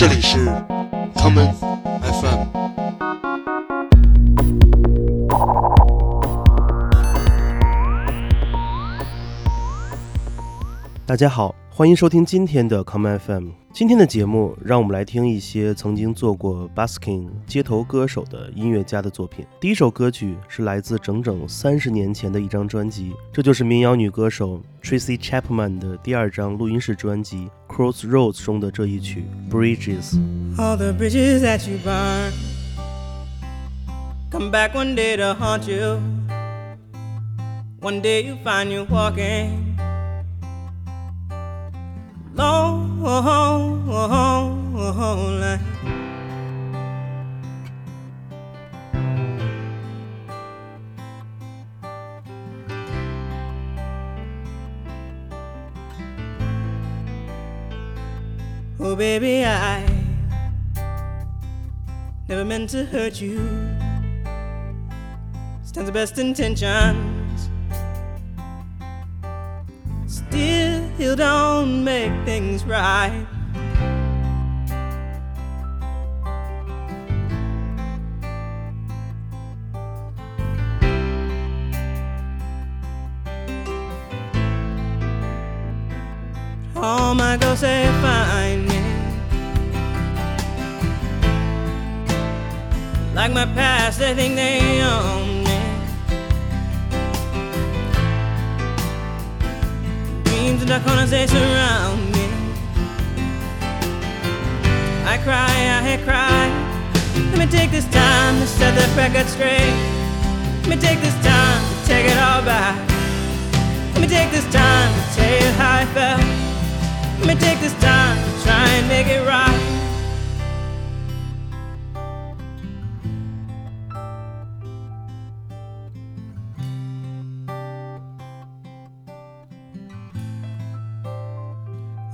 这里是 common FM。大家好，欢迎收听今天的 Common FM。今天的节目，让我们来听一些曾经做过 busking 街头歌手的音乐家的作品。第一首歌曲是来自整整三十年前的一张专辑，这就是民谣女歌手 Tracy Chapman 的第二张录音室专辑《Crossroads》中的这一曲《Bridges》。All the bridges that you burn come back one day to haunt you. One day you find you walking lonely. Oh, baby, I never meant to hurt you. Stands the best intentions. Still don't make things right. All my girls say find me Like my past, they think they cry, I cry. Let me take this time to set the record straight. Let me take this time to take it all back. Let me take this time to tell you how I felt. Let me take this time to try and make it right.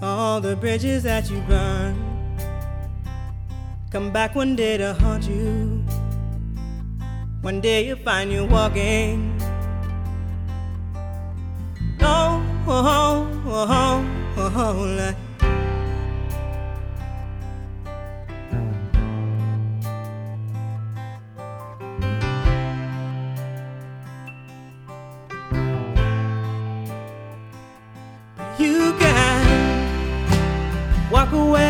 All the bridges that you burn come back one day to haunt you. One day you'll find you walking. Oh, oh, oh, oh, oh, like You can walk away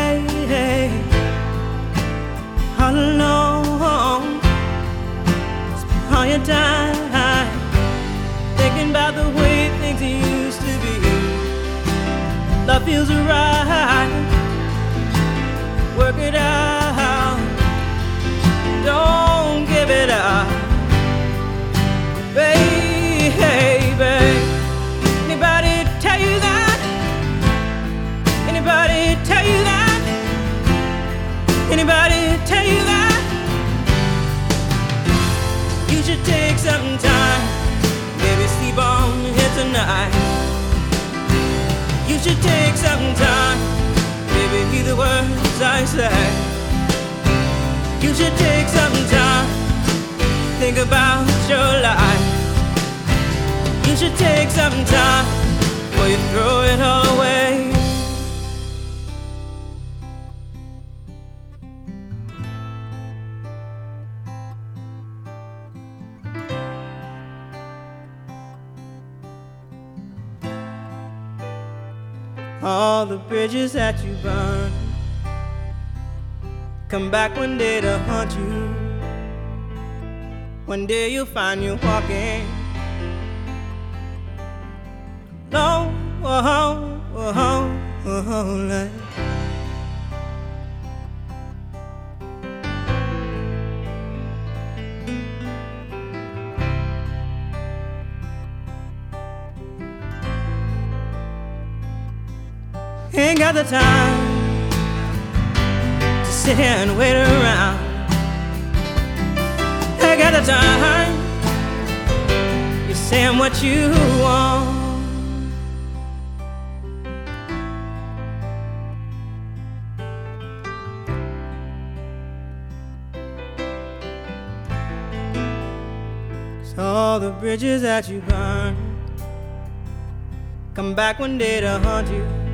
feels right. Work it out. Don't give it up, baby. Anybody tell you that? Anybody tell you that? Anybody tell you that? You should take some should take some time, maybe hear the words I say. You should take some time, think about your life. You should take some time before you throw it all away. All the bridges that you burn come back one day to haunt you. One day you'll find you walking long, oh, oh, oh, oh, Ain't got the time to sit here and wait around. Ain't got the time. You're saying what you want. all the bridges that you burn come back one day to haunt you.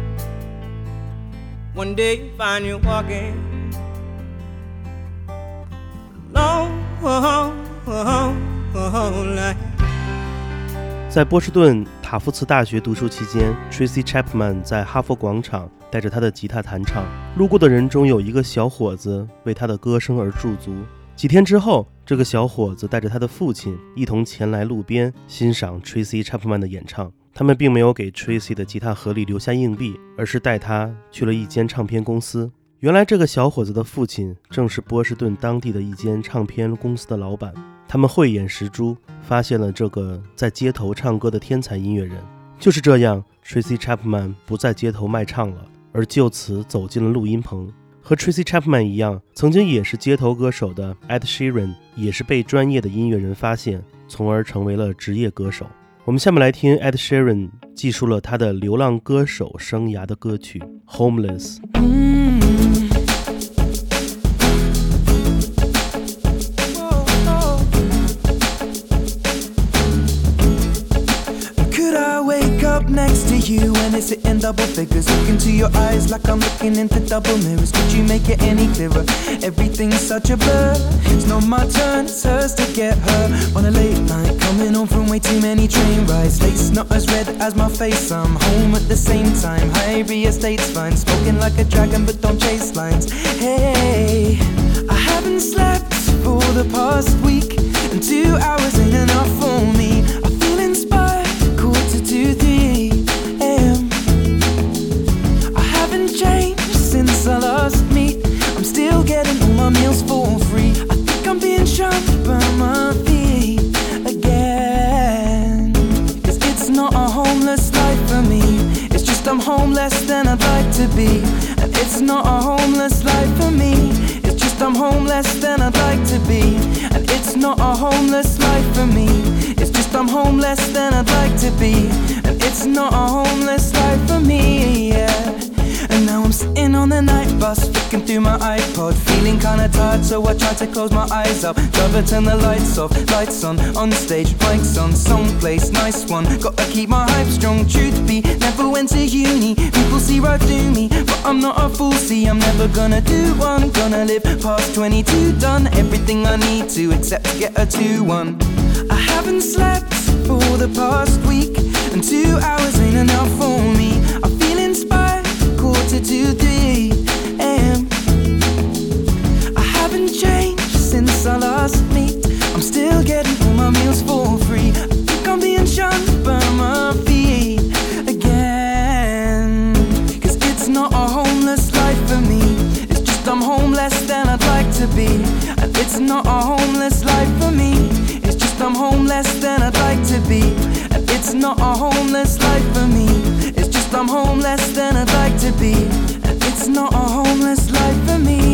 one day find you walking 在波士顿塔夫茨大学读书期间 tracy chapman 在哈佛广场带着她的吉他弹唱。路过的人中有一个小伙子为她的歌声而驻足。几天之后这个小伙子带着他的父亲一同前来路边欣赏 tracy chapman 的演唱。他们并没有给 Tracy 的吉他盒里留下硬币，而是带他去了一间唱片公司。原来，这个小伙子的父亲正是波士顿当地的一间唱片公司的老板。他们慧眼识珠，发现了这个在街头唱歌的天才音乐人。就是这样，Tracy Chapman 不在街头卖唱了，而就此走进了录音棚。和 Tracy Chapman 一样，曾经也是街头歌手的 Ed Sheeran 也是被专业的音乐人发现，从而成为了职业歌手。我们下面来听 Ed Sheeran 记述了他的流浪歌手生涯的歌曲《Homeless》。In double figures? Look into your eyes like I'm looking into double mirrors. Could you make it any clearer? Everything's such a blur. It's not my turn, it's hers to get her. On a late night, coming home from way too many train rides. Lace not as red as my face. I'm home at the same time. High estate's fine. Smoking like a dragon, but don't chase lines. Hey, I haven't slept for the past week, and two hours ain't enough for me. To be. And it's not a homeless life for me. It's just I'm homeless than I'd like to be. And it's not a homeless life for me. It's just I'm homeless than I'd like to be. And it's not a homeless life for me, yeah. And now I'm sitting on the night bus, flicking through my iPod, feeling kinda tired, so I try to close my eyes up. Driver, turn the lights off, lights on, on stage, mics on, song plays, nice one. Gotta keep my hype strong, truth be, never went to uni. People see right through me, but I'm not a fool, see, I'm never gonna do one. Gonna live past 22, done everything I need to, except to get a 2 1. I haven't slept for the past week, and two hours ain't enough for me. I feel inspired, quarter to 3 since me. I'm still getting all my meals for free. I think I'm being shunned by my feet again. Cause it's not a homeless life for me. It's just I'm home less than I'd like to be. And it's not a homeless life for me. It's just I'm home less than I'd like to be. And it's not a homeless life for me. It's just I'm home less than I'd like to be. And it's not a homeless life for me,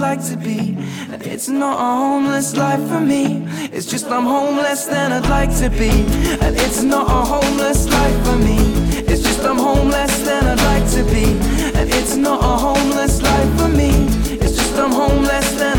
like to be. And it's not a homeless life for me. It's just I'm home less than I'd like to be. And it's not a homeless life for me. It's just I'm home less than I'd like to be. And it's not a homeless life for me. It's just I'm home less than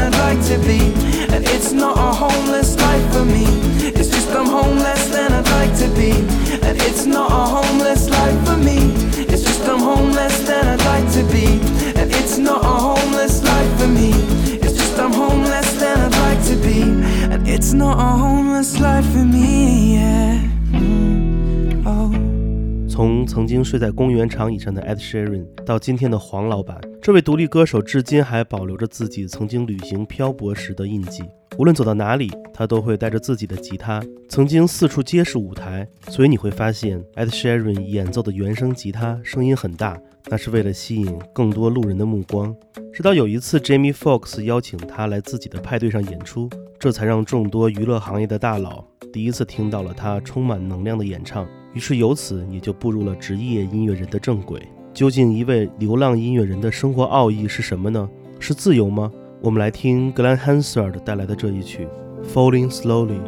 曾经睡在公园长椅上的 Ed Sheeran 到今天的黄老板，这位独立歌手至今还保留着自己曾经旅行漂泊时的印记。无论走到哪里，他都会带着自己的吉他，曾经四处皆是舞台。所以你会发现，Ed Sheeran 演奏的原声吉他声音很大，那是为了吸引更多路人的目光。直到有一次，Jamie Foxx 邀请他来自己的派对上演出，这才让众多娱乐行业的大佬第一次听到了他充满能量的演唱。于是由此也就步入了职业音乐人的正轨。究竟一位流浪音乐人的生活奥义是什么呢？是自由吗？我们来听 Glen Hansard 带来的这一曲《Falling Slowly》。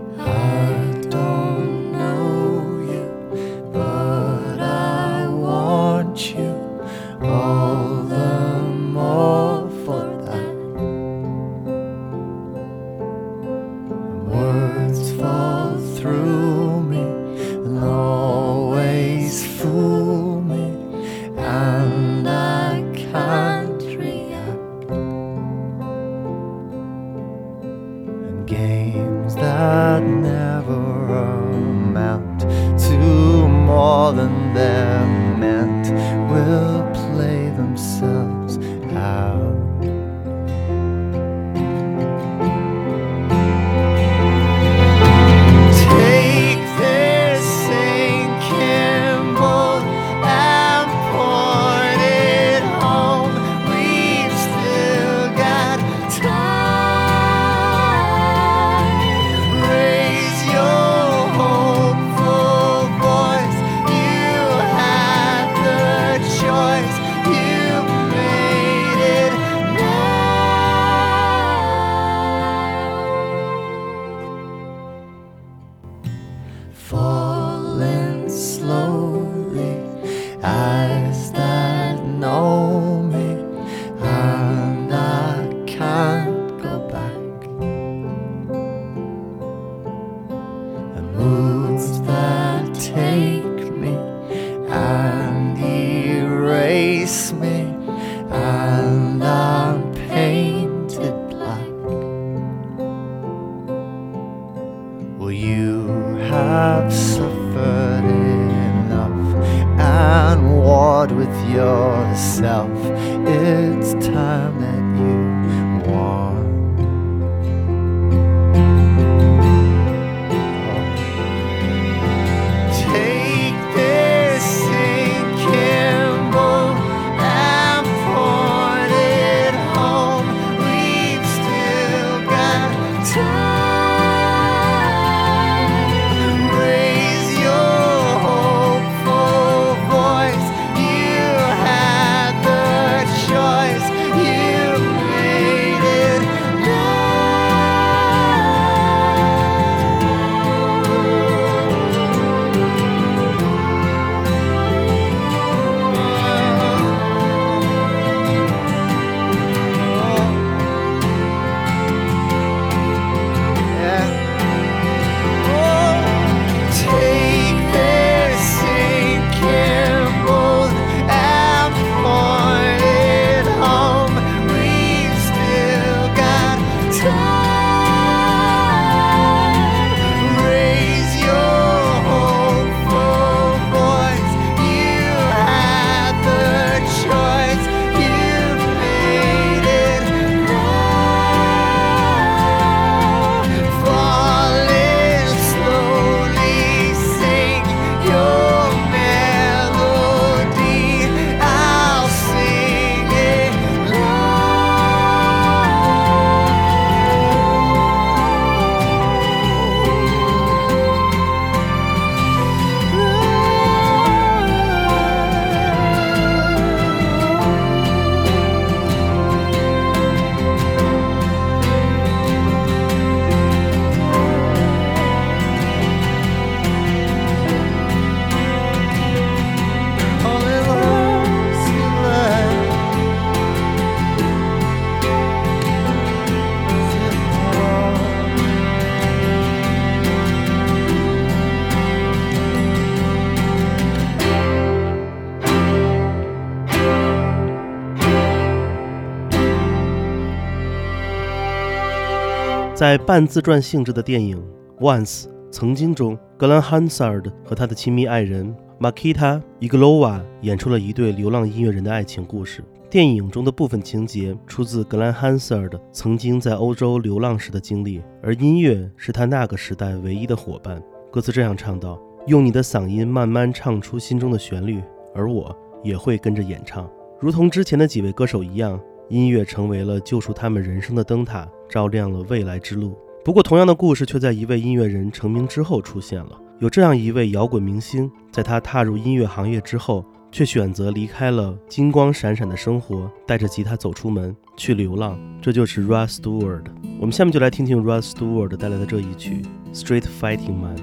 在半自传性质的电影《Once》曾经中，格兰·汉萨尔和他的亲密爱人 Makita Iglova 演出了一对流浪音乐人的爱情故事。电影中的部分情节出自格兰·汉萨尔曾经在欧洲流浪时的经历，而音乐是他那个时代唯一的伙伴。歌词这样唱道：“用你的嗓音慢慢唱出心中的旋律，而我也会跟着演唱。”如同之前的几位歌手一样，音乐成为了救赎他们人生的灯塔，照亮了未来之路。不过，同样的故事却在一位音乐人成名之后出现了。有这样一位摇滚明星，在他踏入音乐行业之后，却选择离开了金光闪闪的生活，带着吉他走出门去流浪。这就是 Russ Stewart。我们下面就来听听 Russ Stewart 带来的这一曲《Street Fighting Man》。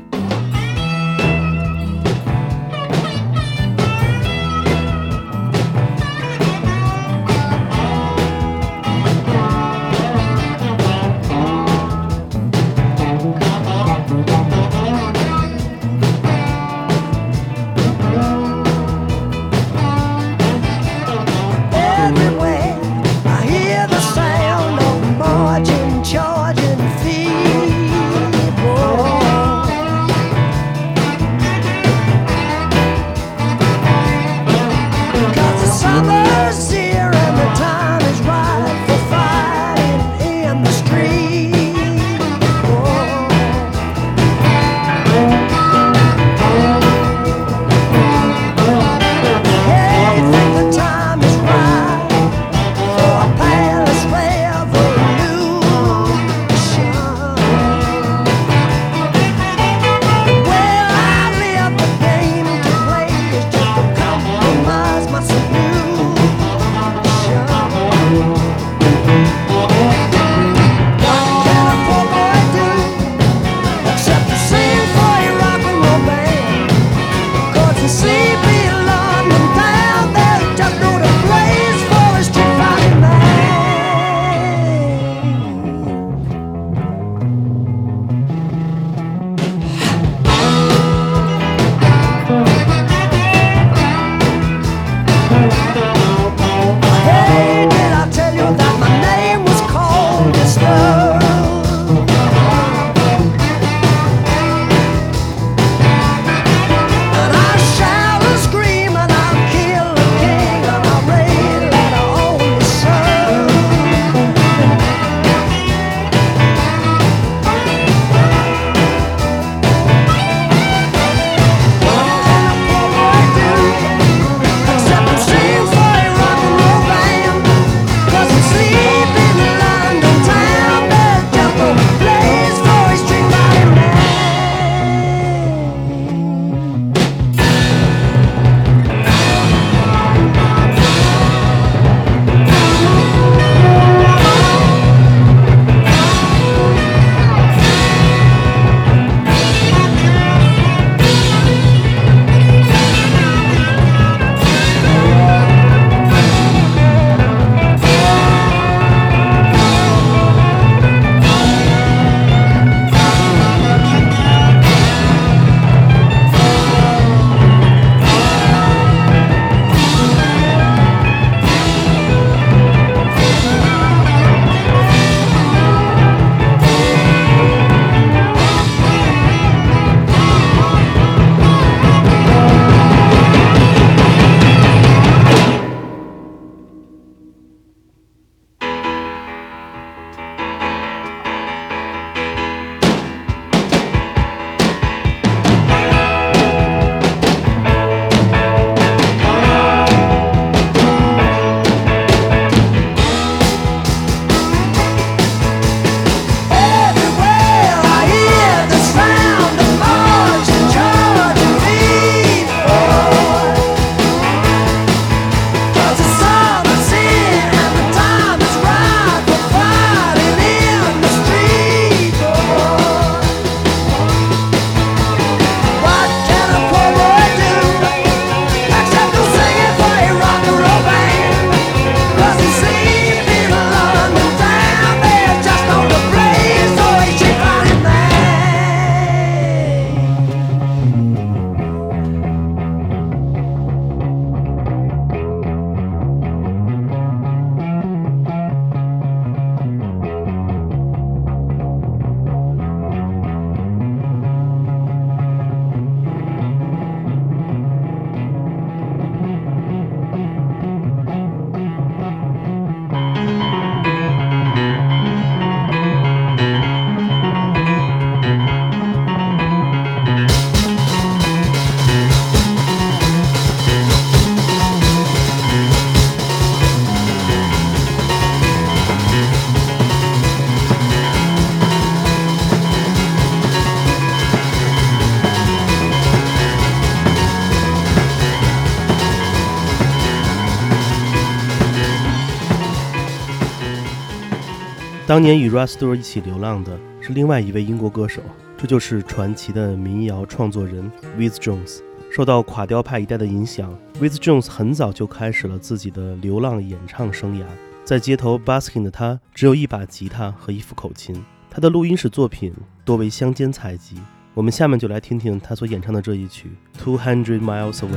当年与 r u s t o r 一起流浪的是另外一位英国歌手，这就是传奇的民谣创作人 With Jones。受到垮雕派一代的影响，With Jones 很早就开始了自己的流浪演唱生涯。在街头 busking 的他，只有一把吉他和一副口琴。他的录音室作品多为乡间采集。我们下面就来听听他所演唱的这一曲《Two Hundred Miles Away》。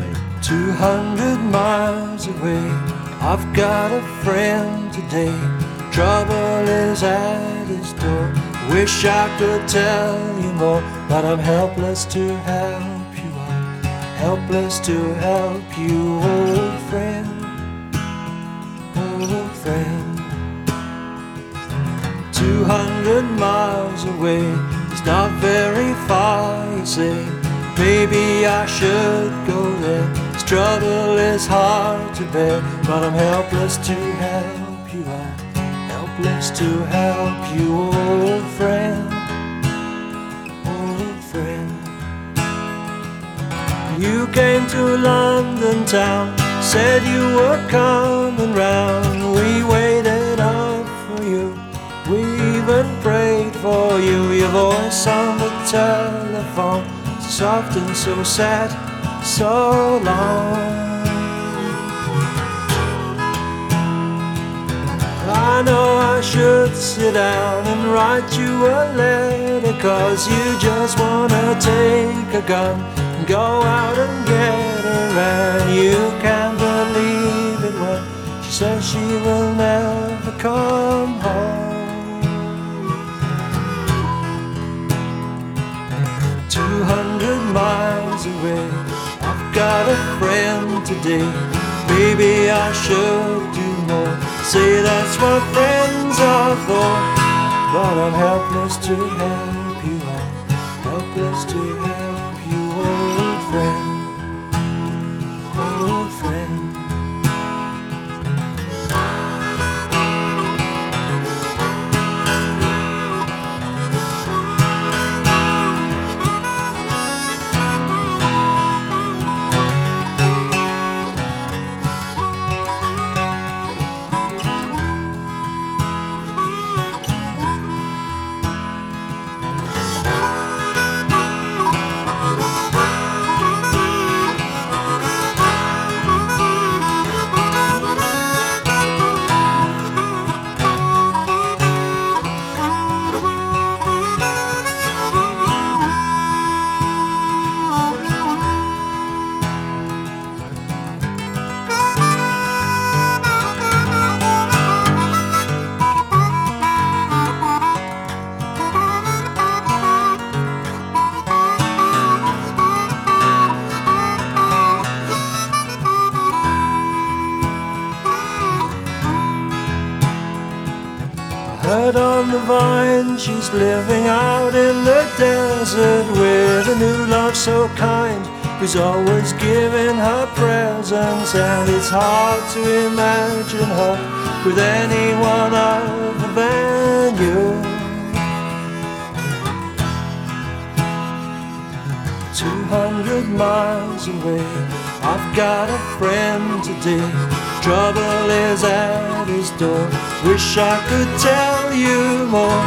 Two hundred miles away, I've got a friend today. Trouble is at his door. Wish I could tell you more, but I'm helpless to help you out. Helpless to help you, old friend. Old friend. Two hundred miles away, it's not very far, you say. Maybe I should go there. This trouble is hard to bear, but I'm helpless to help. To help you, old friend. Old friend. You came to London town, said you were coming round. We waited up for you. We even prayed for you. Your voice on the telephone, soft and so sad, so long. I know I should sit down and write you a letter, cause you just wanna take a gun and go out and get her, and you can't believe it when she says she will never come home. Two hundred miles away, I've got a friend today. Maybe I should do more. Say that's what friends are for. But I'm helpless to help you out. Helpless to help vine she's living out in the desert with a new love so kind who's always giving her presents and it's hard to imagine her with anyone other than you. Two hundred miles away, I've got a friend today. Trouble is at his door. Wish I could tell you more,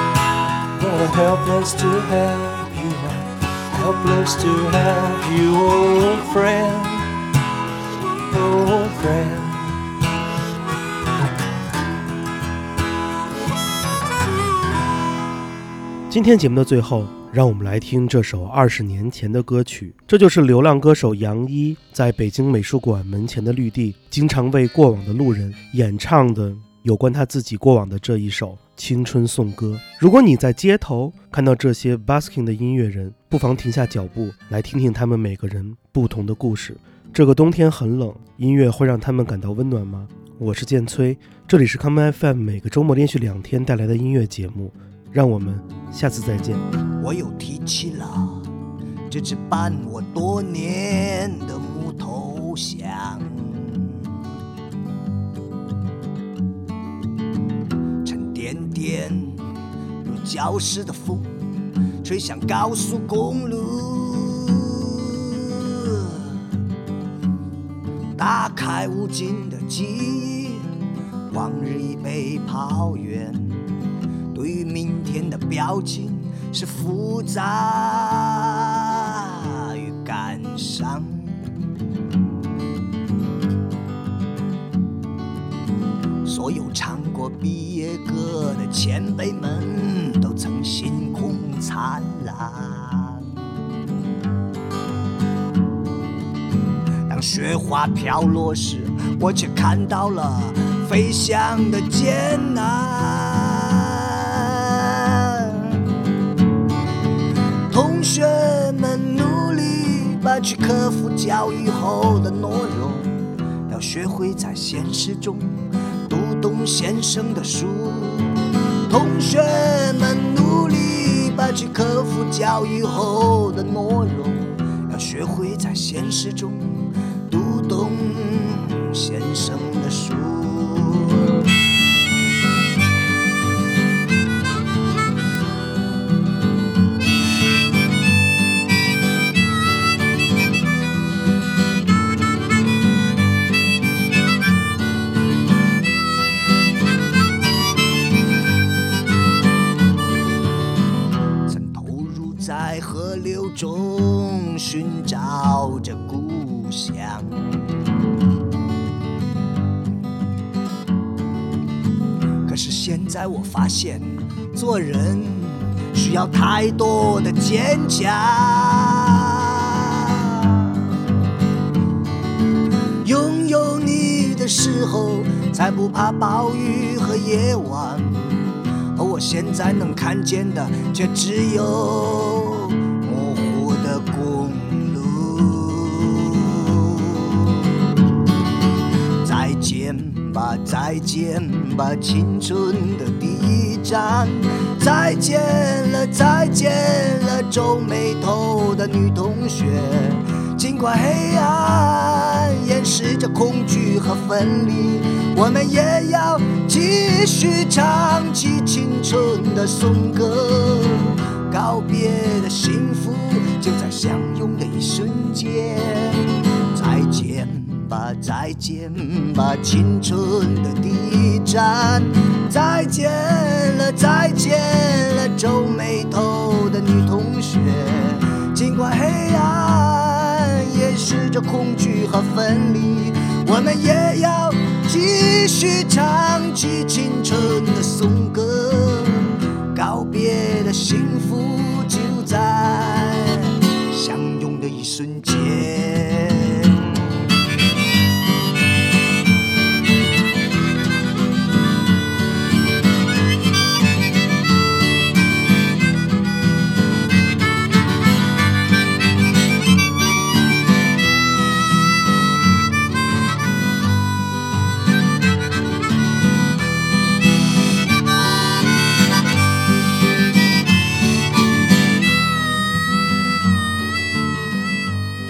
but I'm helpless to have you out. Helpless to have you, old friend, old friend. 今天节目的最后，让我们来听这首二十年前的歌曲。这就是流浪歌手杨一在北京美术馆门前的绿地，经常为过往的路人演唱的有关他自己过往的这一首青春颂歌。如果你在街头看到这些 busking 的音乐人，不妨停下脚步来听听他们每个人不同的故事。这个冬天很冷，音乐会让他们感到温暖吗？我是建崔，这里是 Come FM，每个周末连续两天带来的音乐节目。让我们下次再见。我又提起了这只伴我多年的木头箱，沉甸甸如礁石的风，吹向高速公路，打开无尽的记忆，往日已被抛远。对于明天的表情是复杂与感伤。所有唱过毕业歌的前辈们都曾星空灿烂。当雪花飘落时，我却看到了飞翔的艰难。同学们努力把去克服教育后的懦弱，要学会在现实中读懂先生的书。同学们努力把去克服教育后的懦弱，要学会在现实中读懂先生的书。我发现，做人需要太多的坚强。拥有你的时候，才不怕暴雨和夜晚。而我现在能看见的，却只有再见吧，青春的第一站。再见了，再见了，皱眉头的女同学。尽管黑暗掩饰着恐惧和分离，我们也要继续唱起青春的颂歌。告别的幸福就在相拥的一瞬间。再见吧，再见吧，青春的第一站。再见了，再见。了，皱眉头的女同学。尽管黑暗掩饰着恐惧和分离，我们也要继续唱起青春的颂歌。告别的幸福就在相拥的一瞬间。